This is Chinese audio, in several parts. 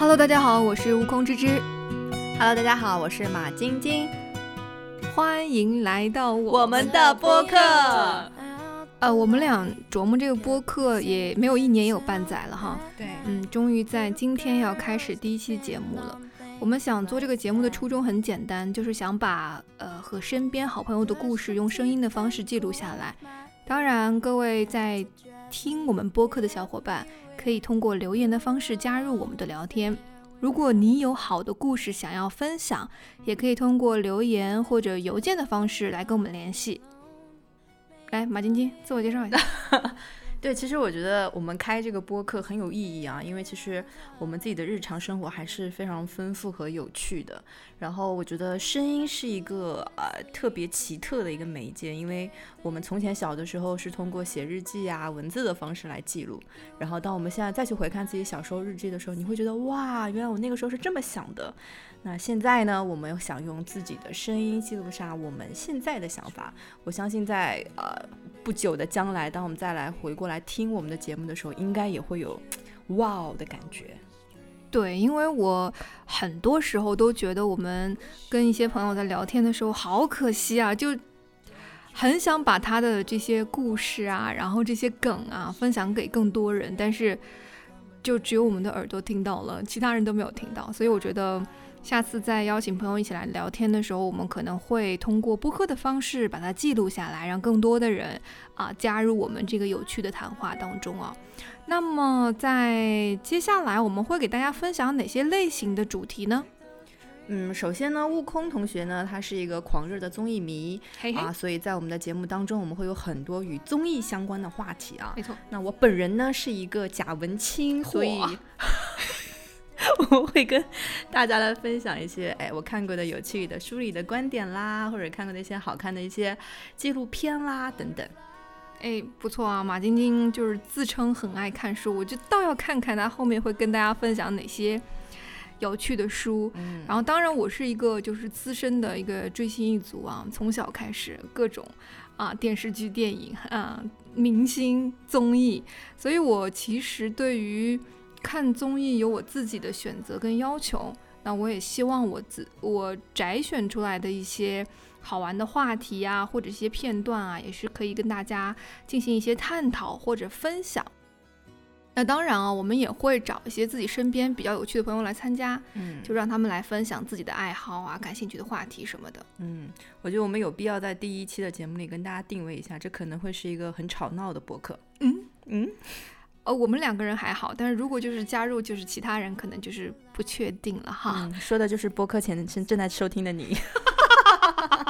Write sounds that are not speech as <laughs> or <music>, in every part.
Hello，大家好，我是悟空之之。Hello，大家好，我是马晶晶，欢迎来到我们的播客。呃，我们俩琢磨这个播客也没有一年，也有半载了哈。对，嗯，终于在今天要开始第一期节目了。我们想做这个节目的初衷很简单，就是想把呃和身边好朋友的故事用声音的方式记录下来。当然，各位在听我们播客的小伙伴，可以通过留言的方式加入我们的聊天。如果你有好的故事想要分享，也可以通过留言或者邮件的方式来跟我们联系。来，马晶晶，自我介绍一下。<laughs> 对，其实我觉得我们开这个播客很有意义啊，因为其实我们自己的日常生活还是非常丰富和有趣的。然后我觉得声音是一个呃特别奇特的一个媒介，因为我们从前小的时候是通过写日记啊、文字的方式来记录，然后当我们现在再去回看自己小时候日记的时候，你会觉得哇，原来我那个时候是这么想的。那现在呢，我们想用自己的声音记录下我们现在的想法。我相信在呃不久的将来，当我们再来回过来听我们的节目的时候，应该也会有哇哦的感觉。对，因为我很多时候都觉得我们跟一些朋友在聊天的时候，好可惜啊，就很想把他的这些故事啊，然后这些梗啊，分享给更多人，但是就只有我们的耳朵听到了，其他人都没有听到，所以我觉得。下次再邀请朋友一起来聊天的时候，我们可能会通过播客的方式把它记录下来，让更多的人啊加入我们这个有趣的谈话当中啊。那么在接下来我们会给大家分享哪些类型的主题呢？嗯，首先呢，悟空同学呢，他是一个狂热的综艺迷啊，所以在我们的节目当中，我们会有很多与综艺相关的话题啊。没错，那我本人呢是一个假文青，所以嚯 <laughs> 我会跟大家来分享一些哎我看过的有趣的书里的观点啦，或者看过的一些好看的一些纪录片啦等等。哎，不错啊，马晶晶就是自称很爱看书，我就倒要看看她后面会跟大家分享哪些有趣的书。嗯然后，当然我是一个就是资深的一个追星一族啊，从小开始各种啊电视剧、电影啊、明星综艺，所以我其实对于看综艺有我自己的选择跟要求。那我也希望我自我摘选出来的一些好玩的话题啊，或者一些片段啊，也是可以跟大家进行一些探讨或者分享。那当然啊，我们也会找一些自己身边比较有趣的朋友来参加，嗯就让他们来分享自己的爱好啊、感兴趣的话题什么的。嗯，我觉得我们有必要在第一期的节目里跟大家定位一下，这可能会是一个很吵闹的博客。嗯嗯，呃，我们两个人还好，但是如果就是加入就是其他人，可能就是不确定了哈。嗯，说的就是播客前正正在收听的你。<laughs>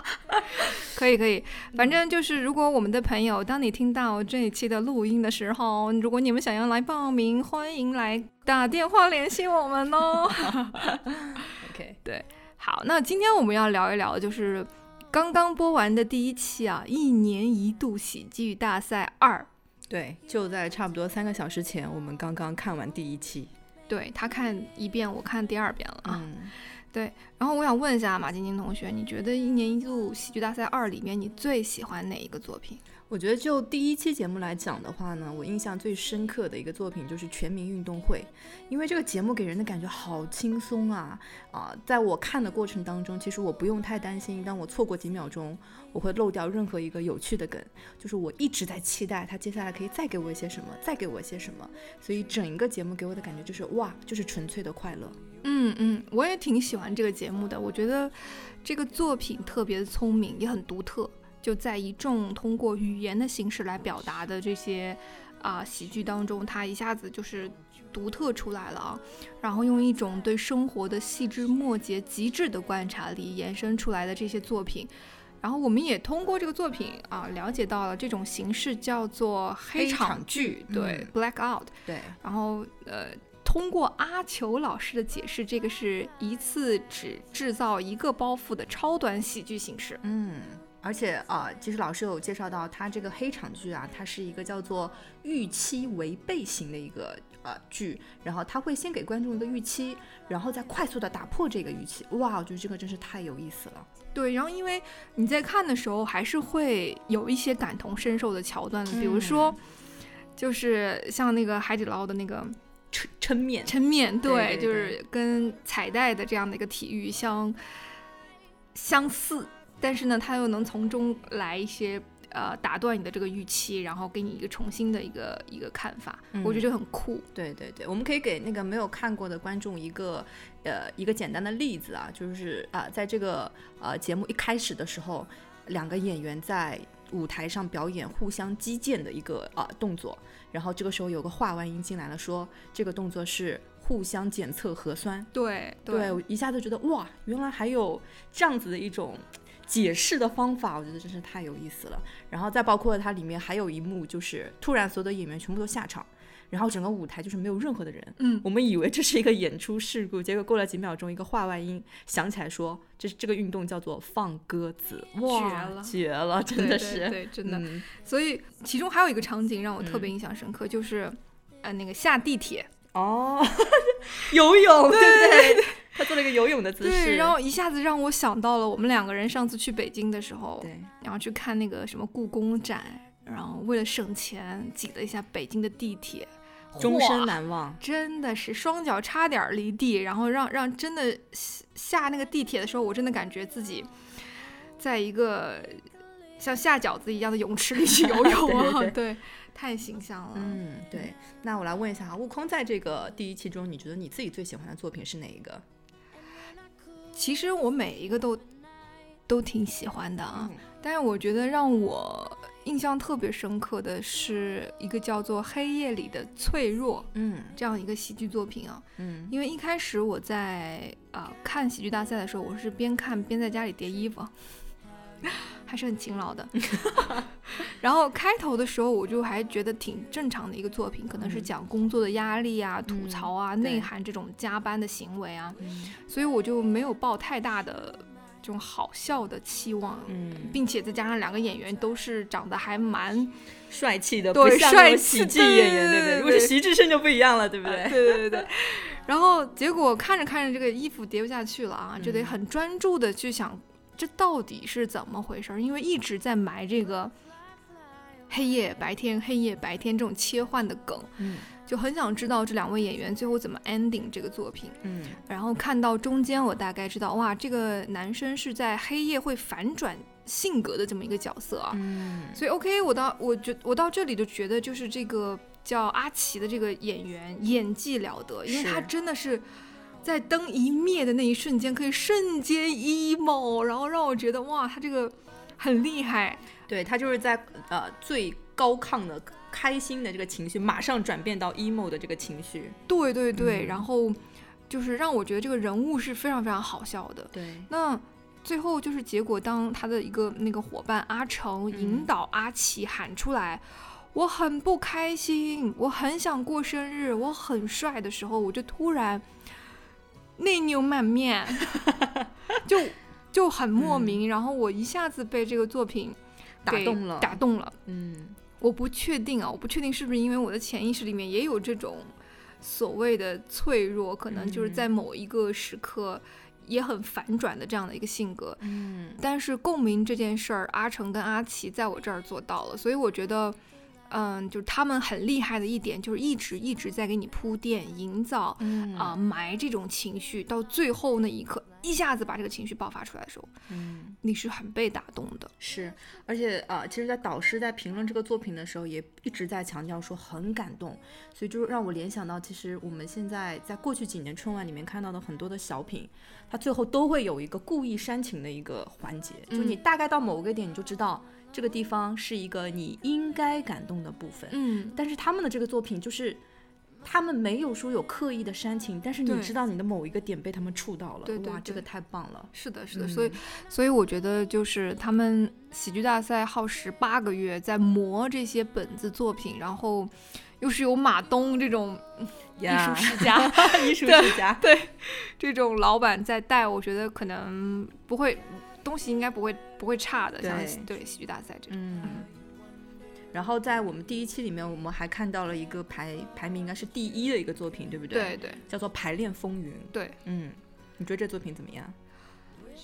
<laughs> 可以可以，反正就是如果我们的朋友，当你听到这一期的录音的时候，如果你们想要来报名，欢迎来打电话联系我们哦。<laughs> OK，对好，那今天我们要聊一聊，就是刚刚播完的第一期啊，一年一度喜剧大赛二。对，就在差不多三个小时前，我们刚刚看完第一期。对他看一遍，我看第二遍了啊。嗯，然后我想问一下马晶晶同学，你觉得一年一度喜剧大赛二里面，你最喜欢哪一个作品？我觉得就第一期节目来讲的话呢，我印象最深刻的一个作品就是《全民运动会》，因为这个节目给人的感觉好轻松啊啊！在我看的过程当中，其实我不用太担心，当我错过几秒钟，我会漏掉任何一个有趣的梗，就是我一直在期待他接下来可以再给我一些什么，再给我一些什么，所以整一个节目给我的感觉就是哇，就是纯粹的快乐。嗯嗯，我也挺喜欢这个节目的。我觉得这个作品特别的聪明，也很独特。就在一众通过语言的形式来表达的这些啊、喜剧当中，它一下子就是独特出来了啊。然后用一种对生活的细枝末节、极致的观察力延伸出来的这些作品。然后我们也通过这个作品啊，了解到了这种形式叫做黑黑场场剧对、blackout。对，然后呃，通过阿球老师的解释，这个是一次只制造一个包袱的超短喜剧形式。嗯。而且啊、其实老师有介绍到，它这个黑场剧啊，它是一个叫做预期违背型的一个呃剧，然后他会先给观众一个预期，然后再快速的打破这个预期。哇，我觉得这个真是太有意思了。对，然后因为你在看的时候，还是会有一些感同身受的桥段的，比如说，就是像那个海底捞的那个抻抻面，抻面，对对就是跟彩带的这样的一个体育相相似，但是呢，它又能从中来一些呃打断你的这个预期，然后给你一个重新的一个一个看法，嗯我觉得就很酷。对对对，我们可以给那个没有看过的观众一个呃一个简单的例子啊，就是啊、在这个呃节目一开始的时候，两个演员在舞台上表演互相击剑的一个啊、动作，然后这个时候有个话外音进来了，说这个动作是互相检测核酸。对对，我一下子觉得哇，原来还有这样子的一种解释的方法，我觉得真是太有意思了。然后再包括它里面还有一幕，就是突然所有的演员全部都下场，然后整个舞台就是没有任何的人。嗯，我们以为这是一个演出事故，结果过了几秒钟，一个话外音响起来说，这是这个运动叫做放鸽子，哇，绝了绝了，真的是，对，真的。嗯所以其中还有一个场景让我特别印象深刻，就是呃那个下地铁，哦，<laughs> 游泳，对不对？他做了一个游泳的姿势，对，然后一下子让我想到了我们两个人上次去北京的时候，对，然后去看那个什么故宫展，然后为了省钱挤了一下北京的地铁，终身难忘。真的是双脚差点儿离地，然后让让真的下下那个地铁的时候，我真的感觉自己在一个像下饺子一样的泳池里去游泳啊，<laughs> 对对对，太形象了。嗯，对。那我来问一下啊，悟空在这个第一期中，你觉得你自己最喜欢的作品是哪一个？其实我每一个都都挺喜欢的啊，嗯。但是我觉得让我印象特别深刻的是一个叫做《黑夜里的脆弱》嗯这样一个喜剧作品啊。嗯。因为一开始我在呃看喜剧大赛的时候，我是边看边在家里叠衣服，还是很勤劳的。<laughs> 然后开头的时候，我就还觉得挺正常的一个作品，可能是嗯讲工作的压力啊、吐槽啊、对内涵这种加班的行为啊，嗯所以我就没有抱太大的这种好笑的期望。嗯，并且再加上两个演员都是长得还蛮帅气的，对帅喜剧演员，对不对？如果是对徐志胜就不一样了，对不对？对对对对。然后结果看着看着，这个衣服叠不下去了啊，就得嗯很专注的去想，这到底是怎么回事儿？因为一直在埋这个黑夜白天、黑夜白天这种切换的梗，嗯就很想知道这两位演员最后怎么 ending 这个作品。嗯然后看到中间，我大概知道，哇，这个男生是在黑夜会反转性格的这么一个角色啊。嗯所以 OK，我到我觉我到这里就觉得，就是这个叫阿奇的这个演员演技了得，因为他真的是在灯一灭的那一瞬间，可以瞬间 emo，然后让我觉得哇，他这个很厉害。对他就是在呃最高亢的开心的这个情绪，马上转变到 emo 的这个情绪。对对对，嗯然后就是让我觉得这个人物是非常非常好笑的。对，那最后就是结果，当他的一个那个伙伴阿成引嗯导阿奇喊出来。我很不开心，我很想过生日，我很帅的时候，我就突然内牛满面，<laughs> 就就很莫名，然后我一下子被这个作品打动了。打动了。嗯。我不确定啊，我不确定是不是因为我的潜意识里面也有这种所谓的脆弱，可能就是在某一个时刻也很反转的这样的一个性格。嗯。但是共鸣这件事儿，阿成跟阿奇在我这儿做到了，所以我觉得，嗯，就是他们很厉害的一点，就是一直一直在给你铺垫、营造嗯啊、埋这种情绪，到最后那一刻，一下子把这个情绪爆发出来的时候，嗯。你是很被打动的。是，而且呃，其实，在导师在评论这个作品的时候，也一直在强调说很感动，所以就让我联想到，其实我们现在在过去几年春晚里面看到的很多的小品，它最后都会有一个故意煽情的一个环节，就你大概到某个点，你就知道这个地方是一个你应该感动的部分。嗯，但是他们的这个作品就是。他们没有说有刻意的煽情，但是你知道你的某一个点被他们触到了，哇，对对对这个太棒了。是的，是的，嗯所以，所以我觉得就是他们喜剧大赛耗时八个月在磨这些本子作品，然后又是有马东这种 <laughs> 艺术世家，<laughs> 艺术世家对，这种老板在带，我觉得可能不会东西应该不会不会差的，像对对喜剧大赛这种。嗯，然后在我们第一期里面，我们还看到了一个排排名应该是第一的一个作品，对不对？对，对叫做《排练风云》。对，嗯，你觉得这作品怎么样？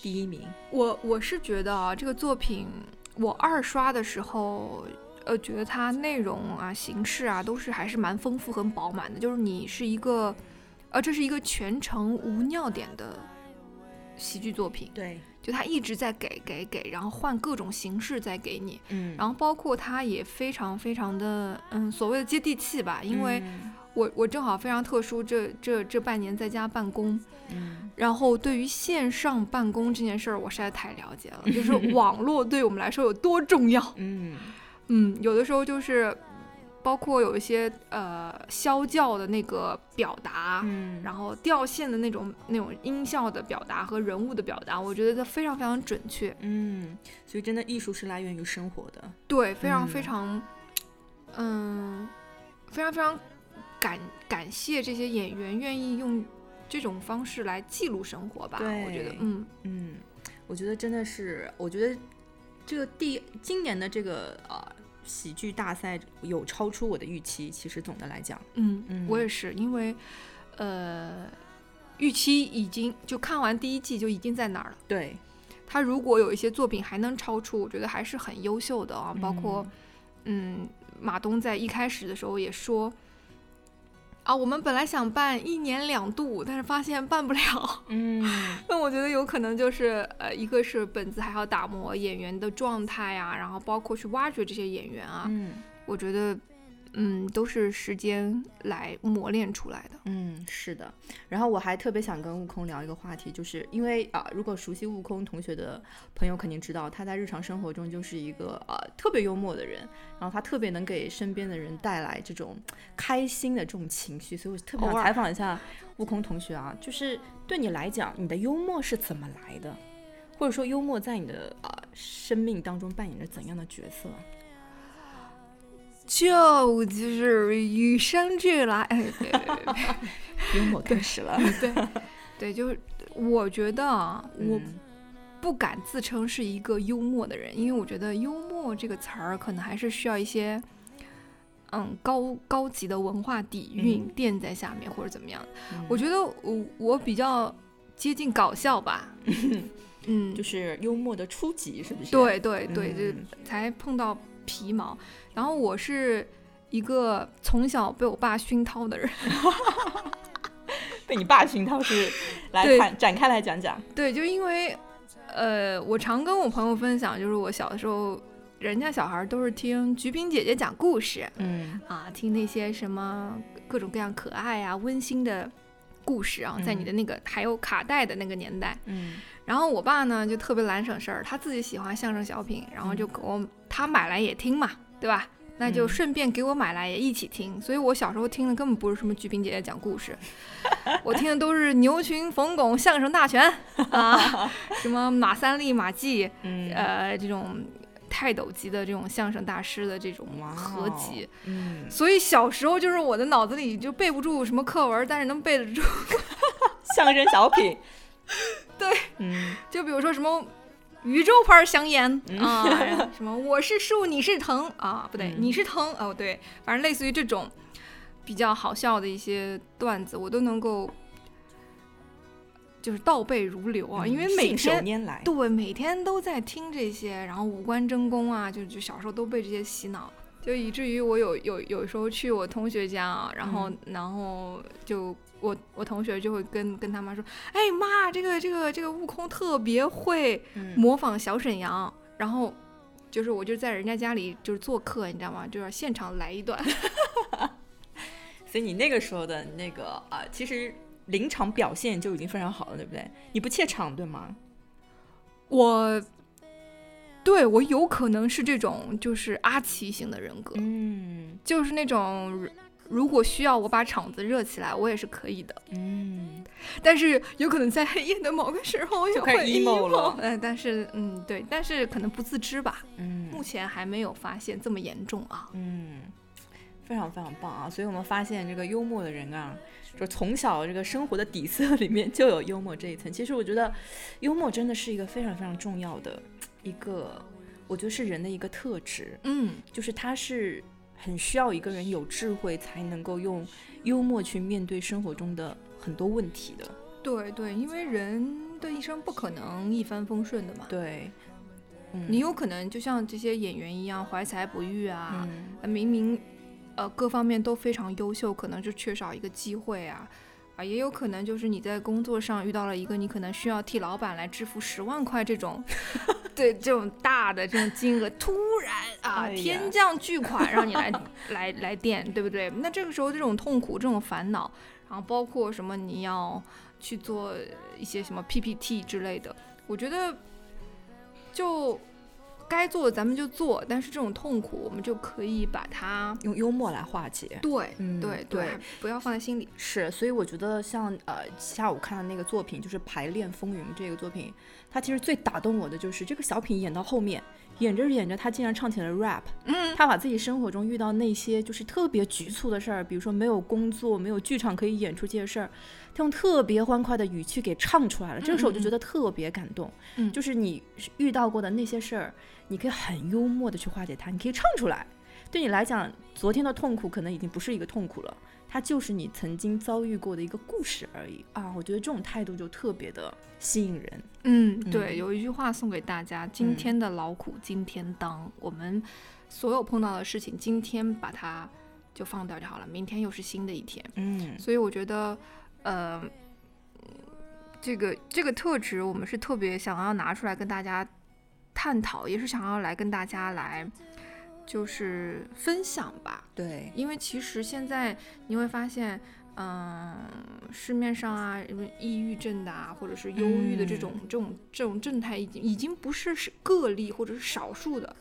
第一名。我我是觉得啊，这个作品我二刷的时候，呃觉得它内容啊、形式啊都是还是蛮丰富、很饱满的。就是你是一个，呃，这是一个全程无尿点的喜剧作品，对，就他一直在给给给，然后换各种形式在给你，嗯，然后包括他也非常非常的嗯所谓的接地气吧，因为嗯。我我正好非常特殊，这这这半年在家办公，嗯。然后对于线上办公这件事儿，我实在太了解了，就是 <laughs> 网络对我们来说有多重要。嗯。嗯，有的时候就是包括有一些呃消教的那个表达，嗯，然后掉线的那种那种音效的表达和人物的表达，我觉得它非常非常准确，嗯，所以真的艺术是来源于生活的，对，非常嗯。非常，嗯，非常非常感感谢这些演员愿意用这种方式来记录生活吧，我觉得，嗯。嗯，我觉得真的是，我觉得这个第今年的这个呃喜剧大赛有超出我的预期，其实总的来讲，嗯，嗯我也是，因为呃，预期已经就看完第一季就已经在那儿了。对，他如果有一些作品还能超出，我觉得还是很优秀的啊。包括嗯，马东在一开始的时候也说。啊，我们本来想办一年两度，但是发现办不了。嗯 <laughs> 那我觉得有可能就是，呃，一个是本子还要打磨演员的状态啊，然后包括去挖掘这些演员啊，嗯我觉得，嗯，都是时间来磨练出来的。嗯，是的。然后我还特别想跟悟空聊一个话题，就是因为啊、如果熟悉悟空同学的朋友肯定知道，他在日常生活中就是一个呃特别幽默的人，然后他特别能给身边的人带来这种开心的这种情绪，所以我特别想采访一下悟空同学啊，就是对你来讲，你的幽默是怎么来的？或者说幽默在你的啊、生命当中扮演着怎样的角色？就就是与生俱来，哎，对对对 <laughs> 幽默开始了，对对对，就是我觉得啊，我嗯不敢自称是一个幽默的人，因为我觉得幽默这个词儿可能还是需要一些。嗯，高高级的文化底蕴嗯垫在下面，或者怎么样？嗯我觉得我我比较接近搞笑吧。<laughs> 嗯，就是幽默的初级，是不是？对对对，就嗯才碰到皮毛。然后我是一个从小被我爸熏陶的人，<laughs> 被你爸熏陶是 <laughs> 来对看展开来讲讲。对，就因为呃，我常跟我朋友分享，就是我小的时候，人家小孩都是听菊萍姐姐讲故事嗯啊，听那些什么各种各样可爱啊、温馨的故事啊，在你的那个还有卡带的那个年代。嗯然后我爸呢就特别懒省事儿，他自己喜欢相声小品，然后就给我他买来也听嘛，对吧？那就嗯顺便给我买来也一起听。所以我小时候听的根本不是什么鞠萍姐姐讲故事，我听的都是牛群、冯巩相声大全 <laughs> 啊，什么马三立、马季，嗯呃，这种泰斗级的这种相声大师的这种哇合哦集。嗯，所以小时候就是我的脑子里就背不住什么课文，但是能背得住。<laughs> 相声小品。对，嗯就比如说什么宇宙牌香烟、嗯啊，<laughs> 什么我是树你是藤啊，不对，嗯你是藤哦，对，反正类似于这种比较好笑的一些段子，我都能够就是倒背如流啊，因为每天。来。对，每天都在听这些，然后五官争功啊，就就小时候都被这些洗脑，就以至于我有有有时候去我同学家啊，然后、然后就我我同学就会跟跟他妈说，哎妈，这个这个这个悟空特别会嗯模仿小沈阳，然后就是我就在人家家里就是做客，你知道吗？就要现场来一段。<laughs> <laughs> 所以你那个时候的那个啊、其实临场表现就已经非常好了，对不对？你不怯场，对吗？我对我有可能是这种就是阿奇型的人格，嗯就是那种如果需要我把场子热起来，我也是可以的。嗯，但是有可能在黑夜的某个时候也会 emo 了嗯，但是嗯，对，但是可能不自知吧。嗯目前还没有发现这么严重啊。嗯，非常非常棒啊！所以我们发现这个幽默的人啊，就从小这个生活的底色里面就有幽默这一层。其实我觉得，幽默真的是一个非常非常重要的一个，我觉得是人的一个特质，嗯，就是他是很需要一个人有智慧才能够用幽默去面对生活中的很多问题的。对对，因为人的一生不可能一帆风顺的嘛。对，嗯你有可能就像这些演员一样怀才不遇啊，明明呃各方面都非常优秀，可能就缺少一个机会啊。啊，也有可能就是你在工作上遇到了一个你可能需要替老板来支付十万块这种，<laughs> 对这种大的这种金额，突然啊、哎天降巨款让你来来来垫，对不对？那这个时候这种痛苦、这种烦恼，然后包括什么你要去做一些什么 PPT 之类的，我觉得就该做的咱们就做，但是这种痛苦我们就可以把它用幽默来化解。对嗯对对不要放在心里。是，所以我觉得像呃下午看的那个作品，就是《排练风云》这个作品，它其实最打动我的就是这个小品演到后面，演着演着他竟然唱起了 rap，嗯，他把自己生活中遇到那些就是特别局促的事儿，比如说没有工作、没有剧场可以演出这些事儿，他用特别欢快的语气给唱出来了。这个时候我就觉得特别感动，嗯就是你遇到过的那些事儿，你可以很幽默的去化解它，你可以唱出来。对你来讲，昨天的痛苦可能已经不是一个痛苦了，它就是你曾经遭遇过的一个故事而已啊！我觉得这种态度就特别的吸引人。嗯，对，嗯有一句话送给大家：今嗯天的劳苦今天当。我们所有碰到的事情，今天把它就放掉就好了，明天又是新的一天。嗯所以我觉得，呃，这个这个特质，我们是特别想要拿出来跟大家探讨，也是想要来跟大家来就是分享吧。对，因为其实现在你会发现，嗯，市面上啊，什么抑郁症的啊，或者是忧郁的这种、这种这种正态，已经已经不是是个例或者是少数的，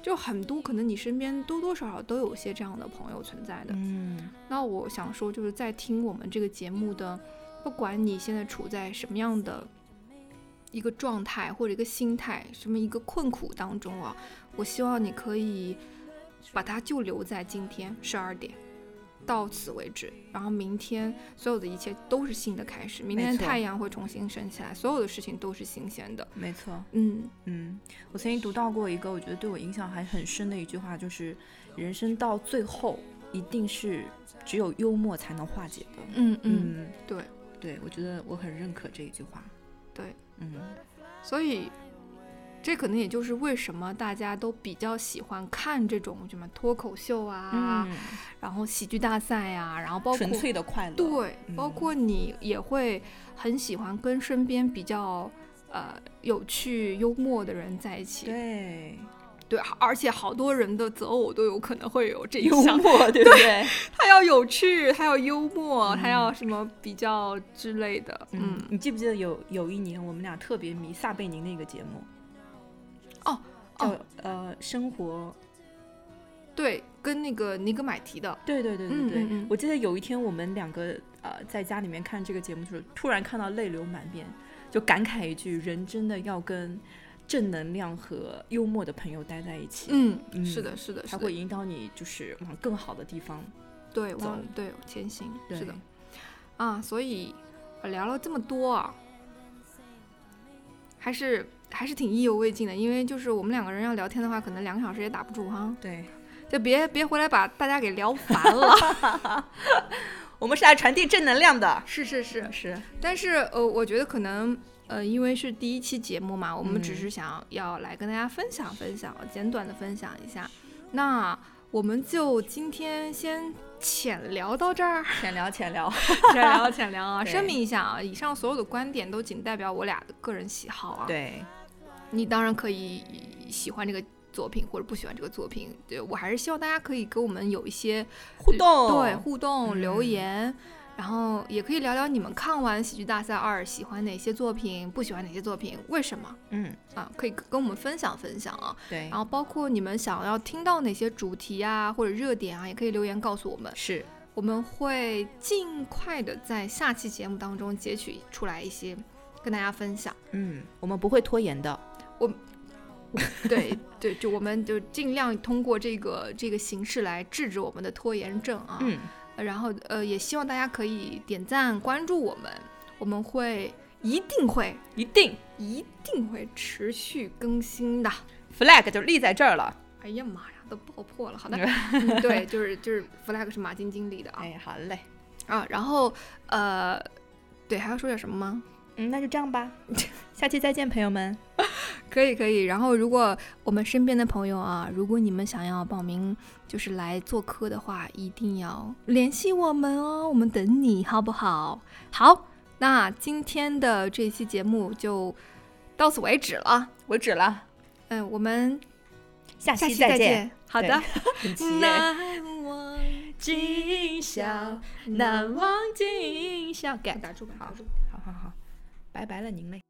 就很多可能你身边多多少少都有些这样的朋友存在的。嗯那我想说，就是在听我们这个节目的，不管你现在处在什么样的一个状态或者一个心态，什么一个困苦当中啊，我希望你可以把它就留在今天十二点。到此为止，然后明天所有的一切都是新的开始，明天太阳会重新升起来，所有的事情都是新鲜的。没错。嗯嗯，我曾经读到过一个我觉得对我影响还很深的一句话，就是人生到最后一定是只有幽默才能化解的。嗯嗯，对对，我觉得我很认可这一句话。对，嗯所以这可能也就是为什么大家都比较喜欢看这种什么脱口秀啊，嗯，然后喜剧大赛呀、然后包括纯粹的快乐。对，包嗯括你也会很喜欢跟身边比较呃有趣、幽默的人在一起。对，对，而且好多人的择偶都有可能会有这一幽项，默，<laughs> 对不对？他要有趣，他要幽默，他嗯要什么比较之类的。嗯嗯，，你记不记得有有一年我们俩特别迷撒贝宁那个节目？呃生活，对，跟那个尼格买提的，对对对对对。嗯嗯嗯我记得有一天我们两个呃在家里面看这个节目的时候，突然看到泪流满面，就感慨一句：人真的要跟正能量和幽默的朋友待在一起。嗯，嗯是的，是的，他会引导你就是往更好的地方对，走往对前行，是的，啊，所以我聊了这么多啊，还是还是挺意犹未尽的，因为就是我们两个人要聊天的话，可能两个小时也打不住哈，对，就别别回来把大家给聊烦了。<laughs> 我们是来传递正能量的。是是是，是，但是呃，我觉得可能呃，因为是第一期节目嘛，我们只嗯是想要来跟大家分享分享，简短的分享一下。那我们就今天先浅聊到这儿。浅 <laughs> 聊浅聊。浅聊 <laughs> 浅聊啊！对声明一下啊，以上所有的观点都仅代表我俩的个人喜好啊。，对，你当然可以喜欢这个作品或者不喜欢这个作品，对我还是希望大家可以跟我们有一些互动。对互动、嗯留言，然后也可以聊聊你们看完《喜剧大赛二》喜欢哪些作品，不喜欢哪些作品，为什么嗯，啊？可以跟我们分享分享啊。对然，后包括你们想要听到哪些主题啊或者热点啊，也可以留言告诉我们。是，我们会尽快的在下期节目当中截取出来一些跟大家分享。嗯，我们不会拖延的。对对，就我们就尽量通过这个这个形式来制止我们的拖延症啊。嗯，呃然后呃，也希望大家可以点赞关注我们，我们会一定会一定一定会持续更新的。flag 就立在这儿了。哎呀妈呀，都爆破了。好的，<laughs> 嗯对，就是就是 flag 是马晶晶立的啊哎，好嘞，啊，然后呃，对，还要说点什么吗？嗯，那就这样吧，<laughs> 下期再见，朋友们。可以可以。然后，如果我们身边的朋友啊，如果你们想要报名，就是来做客的话，一定要联系我们哦，我们等你好不好？好，那今天的这期节目就到此为止了，为止了。嗯，我们下期再见。好的，难忘今宵，难忘今宵。打住吧，好，好好好，拜拜了您嘞。